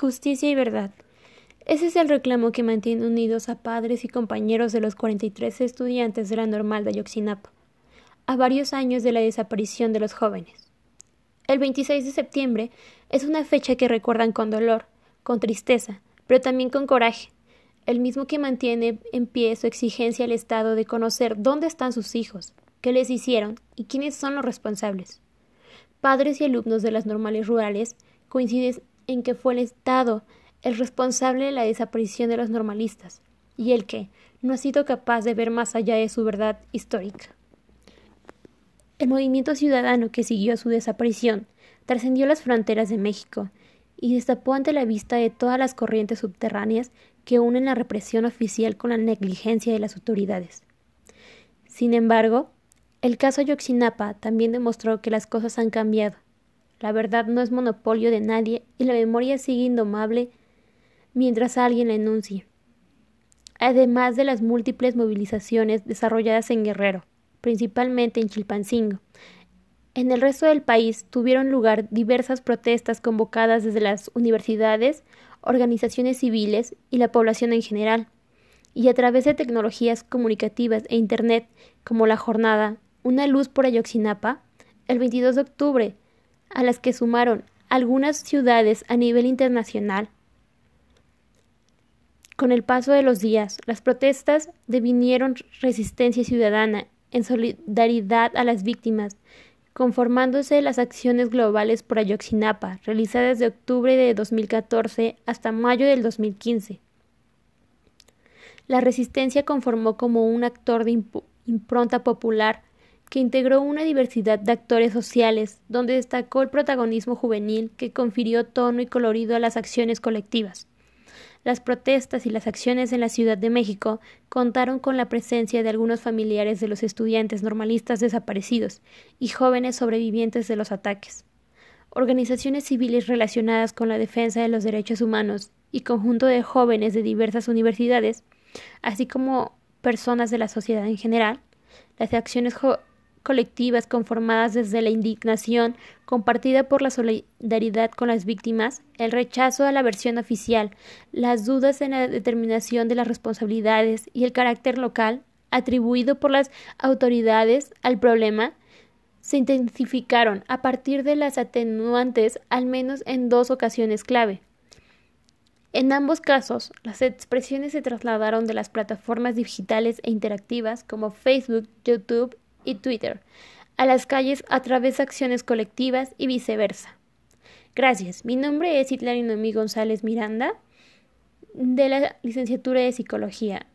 justicia y verdad. Ese es el reclamo que mantiene unidos a padres y compañeros de los 43 estudiantes de la normal de Ayotzinapa, a varios años de la desaparición de los jóvenes. El 26 de septiembre es una fecha que recuerdan con dolor, con tristeza, pero también con coraje, el mismo que mantiene en pie su exigencia al Estado de conocer dónde están sus hijos, qué les hicieron y quiénes son los responsables. Padres y alumnos de las normales rurales coinciden en que fue el Estado el responsable de la desaparición de los normalistas, y el que no ha sido capaz de ver más allá de su verdad histórica. El movimiento ciudadano que siguió a su desaparición trascendió las fronteras de México y destapó ante la vista de todas las corrientes subterráneas que unen la represión oficial con la negligencia de las autoridades. Sin embargo, el caso Yoxinapa también demostró que las cosas han cambiado. La verdad no es monopolio de nadie y la memoria sigue indomable mientras alguien la enuncie. Además de las múltiples movilizaciones desarrolladas en Guerrero, principalmente en Chilpancingo, en el resto del país tuvieron lugar diversas protestas convocadas desde las universidades, organizaciones civiles y la población en general, y a través de tecnologías comunicativas e Internet, como la jornada Una luz por Ayoxinapa, el 22 de octubre, a las que sumaron algunas ciudades a nivel internacional. Con el paso de los días, las protestas devinieron resistencia ciudadana en solidaridad a las víctimas conformándose las acciones globales por Ayoxinapa, realizadas de octubre de 2014 hasta mayo del 2015. La resistencia conformó como un actor de impronta popular que integró una diversidad de actores sociales, donde destacó el protagonismo juvenil que confirió tono y colorido a las acciones colectivas. Las protestas y las acciones en la Ciudad de México contaron con la presencia de algunos familiares de los estudiantes normalistas desaparecidos y jóvenes sobrevivientes de los ataques. Organizaciones civiles relacionadas con la defensa de los derechos humanos y conjunto de jóvenes de diversas universidades, así como personas de la sociedad en general, las acciones colectivas conformadas desde la indignación compartida por la solidaridad con las víctimas, el rechazo a la versión oficial, las dudas en la determinación de las responsabilidades y el carácter local atribuido por las autoridades al problema se intensificaron a partir de las atenuantes al menos en dos ocasiones clave. En ambos casos, las expresiones se trasladaron de las plataformas digitales e interactivas como Facebook, YouTube y Twitter a las calles a través de acciones colectivas y viceversa. Gracias. Mi nombre es Itlari Noemí González Miranda de la licenciatura de Psicología.